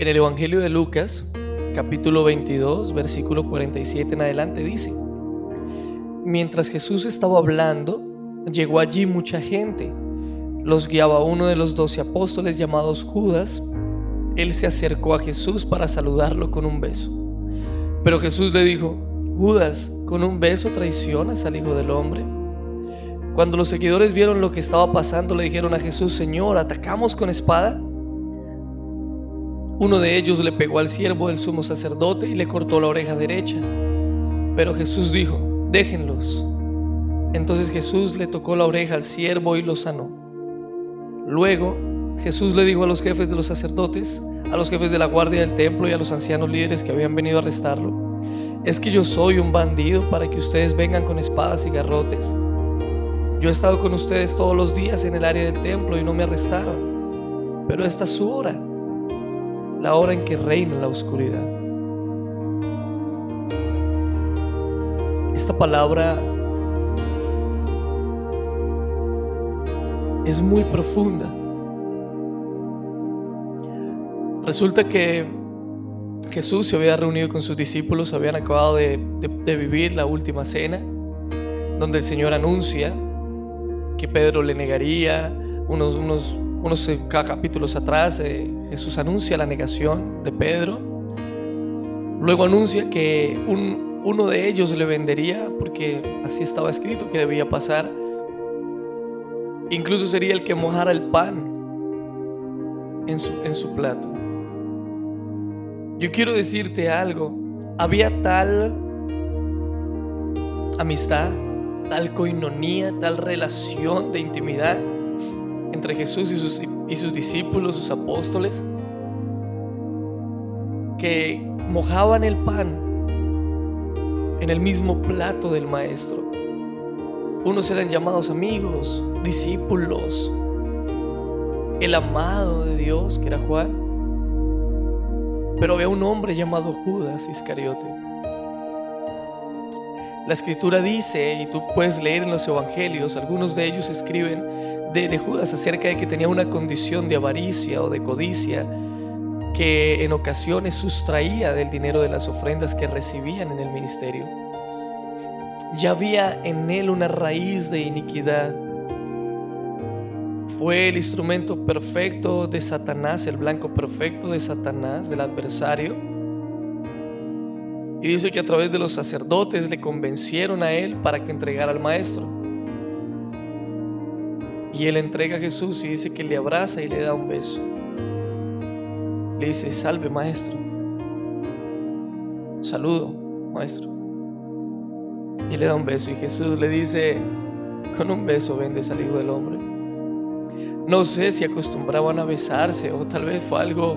En el Evangelio de Lucas, capítulo 22, versículo 47 en adelante, dice, Mientras Jesús estaba hablando, llegó allí mucha gente. Los guiaba uno de los doce apóstoles llamados Judas. Él se acercó a Jesús para saludarlo con un beso. Pero Jesús le dijo, Judas, ¿con un beso traicionas al Hijo del Hombre? Cuando los seguidores vieron lo que estaba pasando, le dijeron a Jesús, Señor, ¿atacamos con espada? Uno de ellos le pegó al siervo del sumo sacerdote y le cortó la oreja derecha. Pero Jesús dijo, déjenlos. Entonces Jesús le tocó la oreja al siervo y lo sanó. Luego Jesús le dijo a los jefes de los sacerdotes, a los jefes de la guardia del templo y a los ancianos líderes que habían venido a arrestarlo, ¿es que yo soy un bandido para que ustedes vengan con espadas y garrotes? Yo he estado con ustedes todos los días en el área del templo y no me arrestaron. Pero esta es su hora, la hora en que reina la oscuridad. Esta palabra es muy profunda. Resulta que Jesús se había reunido con sus discípulos, habían acabado de, vivir la última cena, donde el Señor anuncia que Pedro le negaría. Unos, unos, unos capítulos atrás, eh, Jesús anuncia la negación de Pedro. Luego anuncia que uno de ellos le vendería, porque así estaba escrito que debía pasar. Incluso sería el que mojara el pan en su, en su plato. Yo quiero decirte algo. Había tal amistad, tal coinonía, tal relación de intimidad entre Jesús y sus, y sus discípulos, sus apóstoles, que mojaban el pan en el mismo plato del Maestro. Unos eran llamados amigos, discípulos, el amado de Dios, que era Juan. Pero había un hombre llamado Judas Iscariote. La escritura dice, y tú puedes leer en los evangelios, algunos de ellos escriben de, Judas acerca de que tenía una condición de avaricia o de codicia que en ocasiones sustraía del dinero de las ofrendas que recibían en el ministerio. Ya había en él una raíz de iniquidad fue el instrumento perfecto de Satanás, el blanco perfecto de Satanás, del adversario. Y dice que a través de los sacerdotes le convencieron a él para que entregara al maestro. Y él entrega a Jesús y dice que le abraza y le da un beso. Le dice, salve maestro. Saludo, maestro. Y le da un beso y Jesús le dice, con un beso vendes al Hijo del Hombre. No sé si acostumbraban a besarse o tal vez fue algo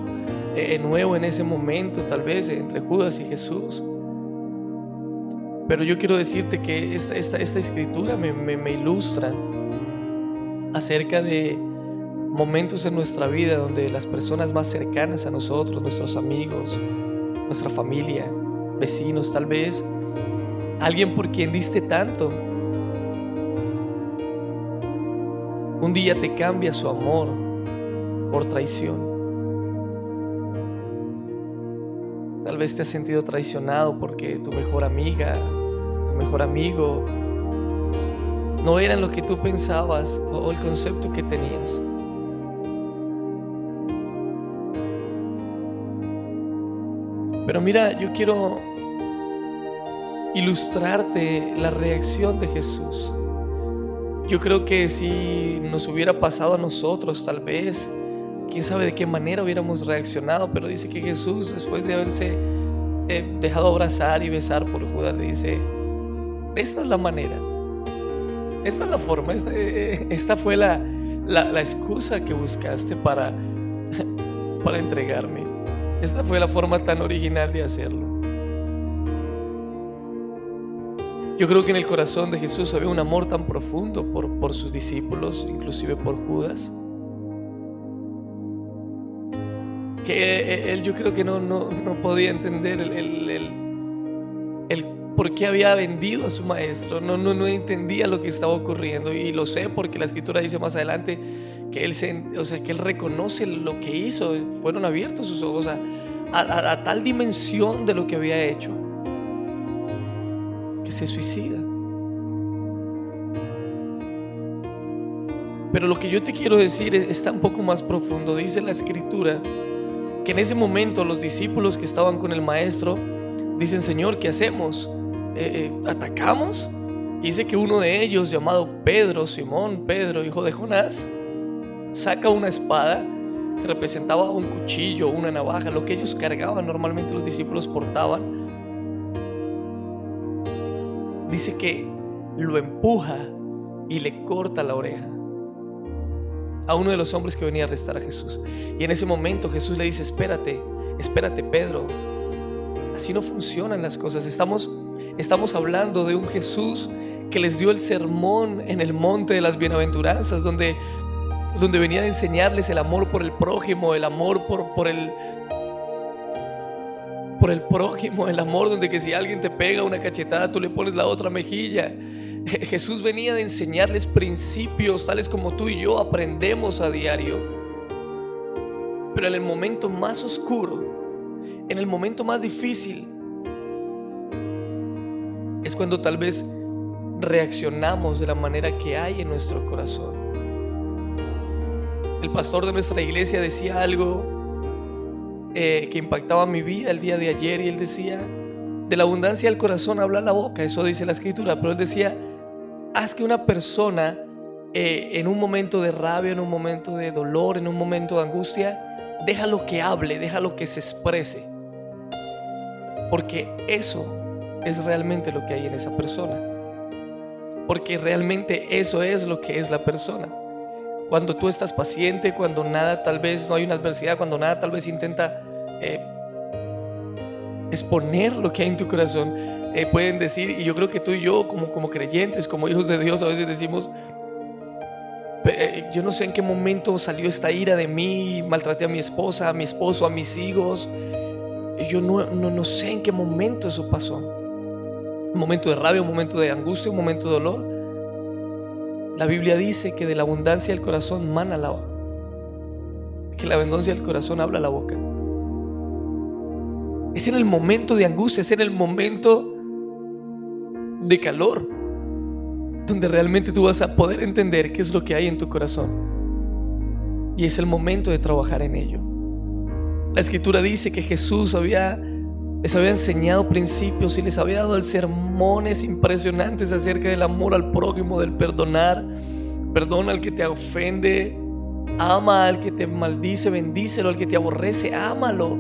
eh, nuevo en ese momento, tal vez entre Judas y Jesús. Pero yo quiero decirte que esta, escritura me ilustra acerca de momentos en nuestra vida donde las personas más cercanas a nosotros, nuestros amigos, nuestra familia, vecinos, tal vez alguien por quien diste tanto, Un día te cambia su amor por traición. Tal vez te has sentido traicionado porque tu mejor amiga, tu mejor amigo, no eran lo que tú pensabas o el concepto que tenías. Pero mira, yo quiero ilustrarte la reacción de Jesús. Yo creo que si nos hubiera pasado a nosotros, tal vez, quién sabe de qué manera hubiéramos reaccionado, pero dice que Jesús, después de haberse eh, dejado abrazar y besar por Judas, le dice, esta es la manera, esta es la forma, esta, eh, esta fue la, la, excusa que buscaste para, para entregarme. Esta fue la forma tan original de hacerlo. Yo creo que en el corazón de Jesús había un amor tan profundo por, por sus discípulos, inclusive por Judas, que él yo creo que no, no, no podía entender el, el, por qué había vendido a su maestro, no, no, no entendía lo que estaba ocurriendo y lo sé porque la escritura dice más adelante que él, o sea, que él reconoce lo que hizo, fueron abiertos sus ojos a, a tal dimensión de lo que había hecho, que se suicida. Pero lo que yo te quiero decir está un poco más profundo. Dice la escritura que en ese momento los discípulos que estaban con el maestro dicen, Señor, ¿qué hacemos? Eh, eh, ¿Atacamos? dice que uno de ellos, llamado Pedro, Simón, Pedro, hijo de Jonás, saca una espada que representaba un cuchillo, una navaja, lo que ellos cargaban, normalmente los discípulos portaban. Dice que lo empuja y le corta la oreja a uno de los hombres que venía a arrestar a Jesús. Y en ese momento Jesús le dice, espérate, espérate Pedro. Así no funcionan las cosas. Estamos, estamos hablando de un Jesús que les dio el sermón en el monte de las bienaventuranzas, donde, donde venía a enseñarles el amor por el prójimo, el amor por, por el por el prójimo, el amor donde que si alguien te pega una cachetada, tú le pones la otra mejilla. Jesús venía de enseñarles principios tales como tú y yo aprendemos a diario. Pero en el momento más oscuro, en el momento más difícil, cuando tal vez reaccionamos de la manera que hay en nuestro corazón. El pastor de nuestra iglesia decía algo eh, que impactaba mi vida el día de ayer y él decía, de la abundancia del corazón habla la boca, eso dice la escritura, pero él decía, haz que una persona eh, en un momento de rabia, en un momento de dolor, en un momento de angustia, déjalo que hable, déjalo que se exprese. Porque eso es realmente lo que hay en esa persona. Porque realmente eso es lo que es la persona. Cuando tú estás paciente, cuando nada tal vez no hay una adversidad, cuando nada tal vez intenta eh, exponer lo que hay en tu corazón, eh, pueden decir, y yo creo que tú y yo como, como creyentes, como hijos de Dios, a veces decimos, eh, yo no sé en qué momento salió esta ira de mí, maltraté a mi esposa, a mi esposo, a mis hijos. Yo no, no, no sé en qué momento eso pasó. Un momento de rabia, un momento de angustia, un momento de dolor. La Biblia dice que de la abundancia del corazón mana la que la abundancia del corazón habla la boca. Es en el momento de angustia, es en el momento de calor, donde realmente tú vas a poder entender qué es lo que hay en tu corazón. Y es el momento de trabajar en ello. La escritura dice que Jesús había, les había enseñado principios y les había dado sermones impresionantes acerca del amor al prójimo, del perdonar. Perdona al que te ofende, ama al que te maldice, bendícelo, al que te aborrece, ámalo.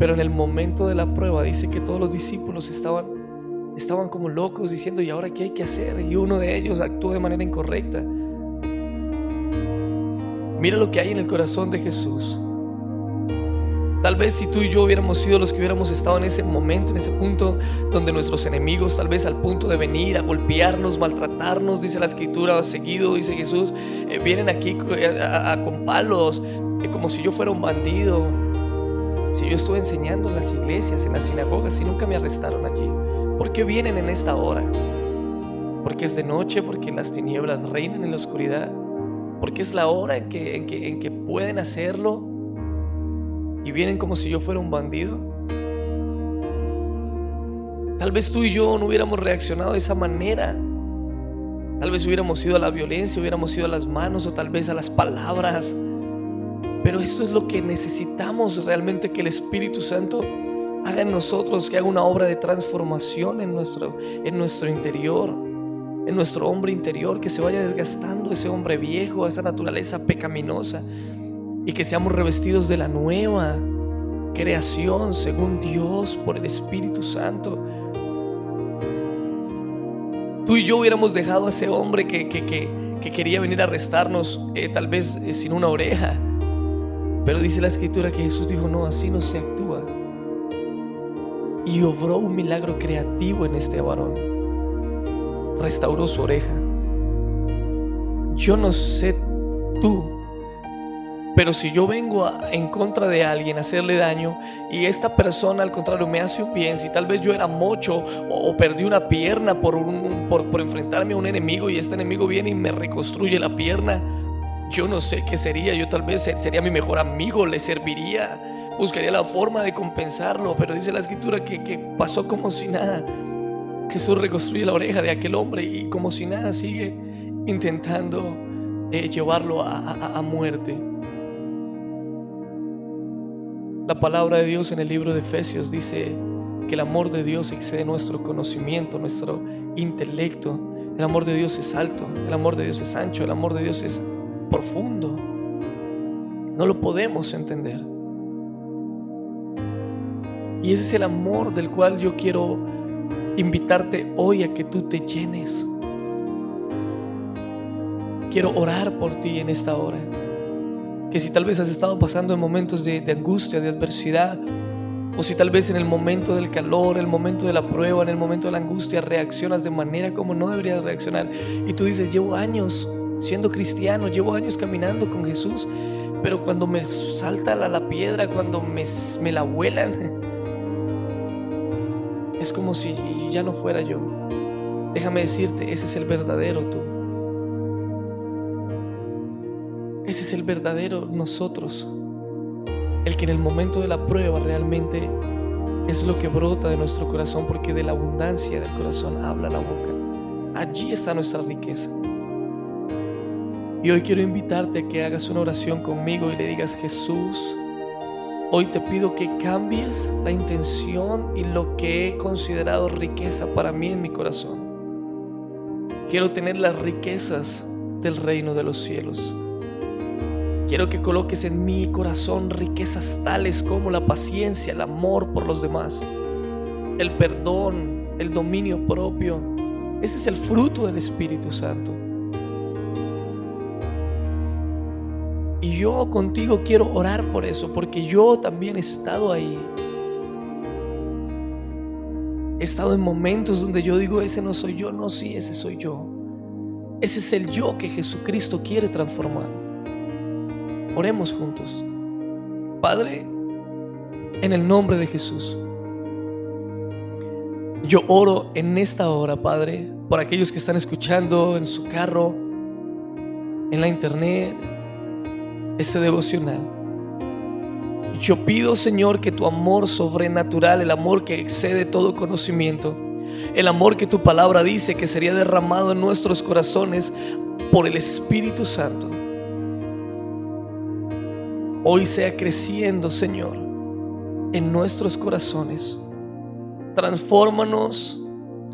Pero en el momento de la prueba dice que todos los discípulos estaban, estaban como locos diciendo, ¿y ahora qué hay que hacer? Y uno de ellos actuó de manera incorrecta. Mira lo que hay en el corazón de Jesús. Tal vez si tú y yo hubiéramos sido los que hubiéramos estado en ese momento, en ese punto donde nuestros enemigos, tal vez al punto de venir a golpearnos, maltratarnos, dice la escritura, seguido, dice Jesús, eh, vienen aquí con palos, eh, como si yo fuera un bandido, si yo estuve enseñando en las iglesias, en las sinagogas y nunca me arrestaron allí, ¿por qué vienen en esta hora? Porque es de noche, porque las tinieblas reinan en la oscuridad, porque es la hora en que, en que, en que pueden hacerlo y vienen como si yo fuera un bandido. Tal vez tú y yo no hubiéramos reaccionado de esa manera. Tal vez hubiéramos ido a la violencia, hubiéramos ido a las manos o tal vez a las palabras pero esto es lo que necesitamos realmente que el Espíritu Santo haga en nosotros, que haga una obra de transformación en nuestro, en nuestro interior, en nuestro hombre interior, que se vaya desgastando ese hombre viejo, esa naturaleza pecaminosa, y que seamos revestidos de la nueva creación según Dios por el Espíritu Santo. Tú y yo hubiéramos dejado a ese hombre que, quería venir a arrestarnos, eh, tal vez eh, sin una oreja pero dice la escritura que Jesús dijo, no, así no se actúa. Y obró un milagro creativo en este varón. Restauró su oreja. Yo no sé tú, Pero si yo vengo en contra de alguien a hacerle daño y esta persona al contrario me hace un bien, si tal vez yo era mocho o, perdí una pierna por, por, enfrentarme a un enemigo y este enemigo viene y me reconstruye la pierna, yo no sé qué sería, yo tal vez sería mi mejor amigo, le serviría, buscaría la forma de compensarlo, pero dice la escritura que, pasó como si nada. Jesús reconstruye la oreja de aquel hombre y como si nada sigue intentando eh, llevarlo a muerte. La palabra de Dios en el libro de Efesios dice que el amor de Dios excede nuestro conocimiento, nuestro intelecto. El amor de Dios es alto, el amor de Dios es ancho, el amor de Dios es profundo. No lo podemos entender. Y ese es el amor del cual yo quiero invitarte hoy a que tú te llenes. Quiero orar por ti en esta hora que si tal vez has estado pasando en momentos de, angustia, de adversidad, o si tal vez en el momento del calor, el momento de la prueba, en el momento de la angustia, reaccionas de manera como no deberías reaccionar. Y tú dices, llevo años siendo cristiano, llevo años caminando con Jesús, pero cuando me salta la, la piedra, cuando me, me la vuelan, es como si ya no fuera yo. Déjame decirte, ese es el verdadero tú. Ese es el verdadero nosotros. El que en el momento de la prueba realmente es lo que brota de nuestro corazón, porque de la abundancia del corazón habla la boca. Allí está nuestra riqueza. Y hoy quiero invitarte a que hagas una oración conmigo y le digas, Jesús, hoy te pido que cambies la intención y lo que he considerado riqueza para mí en mi corazón. Quiero tener las riquezas del reino de los cielos. Quiero que coloques en mi corazón riquezas tales como la paciencia, el amor por los demás, el perdón, el dominio propio. Ese es el fruto del Espíritu Santo. Y yo contigo quiero orar por eso, porque yo también he estado ahí. He estado en momentos donde yo digo, ese no soy yo, no, sí, ese soy yo. Ese es el yo que Jesucristo quiere transformar. Oremos juntos. Padre, en el nombre de Jesús. Yo oro en esta hora, Padre, por aquellos que están escuchando en su carro, en la internet, este devocional. Yo pido, Señor, que tu amor sobrenatural, el amor que excede todo conocimiento, el amor que tu palabra dice que sería derramado en nuestros corazones por el Espíritu Santo, hoy sea creciendo, Señor, en nuestros corazones. Transfórmanos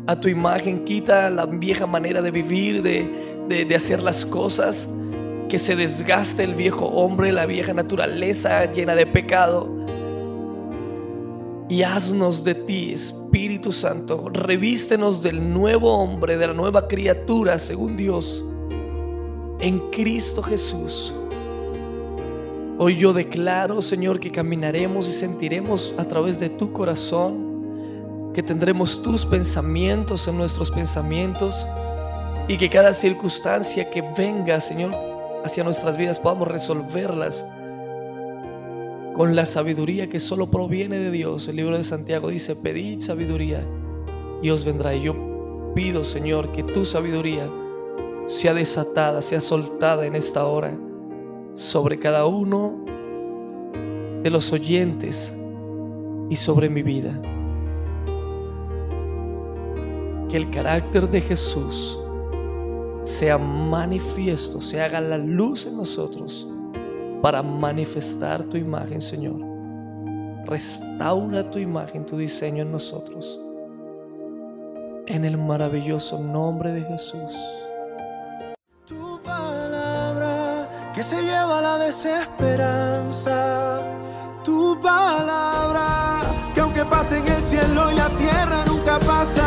a tu imagen, quita la vieja manera de vivir, de, de hacer las cosas, que se desgaste el viejo hombre, la vieja naturaleza llena de pecado. Y haznos de ti, Espíritu Santo, revístenos del nuevo hombre, de la nueva criatura, según Dios, en Cristo Jesús Hoy yo declaro, Señor, que caminaremos y sentiremos a través de tu corazón, que tendremos tus pensamientos en nuestros pensamientos y que cada circunstancia que venga, Señor, hacia nuestras vidas podamos resolverlas con la sabiduría que solo proviene de Dios. El libro de Santiago dice, pedid sabiduría y os vendrá. Y yo pido, Señor, que tu sabiduría sea desatada, sea soltada en esta hora sobre cada uno de los oyentes y sobre mi vida. Que el carácter de Jesús sea manifiesto, se haga la luz en nosotros para manifestar tu imagen, Señor. Restaura tu imagen, tu diseño en nosotros. En el maravilloso nombre de Jesús. Que se lleva la desesperanza. Tu palabra, que aunque pase en el cielo y la tierra, nunca pase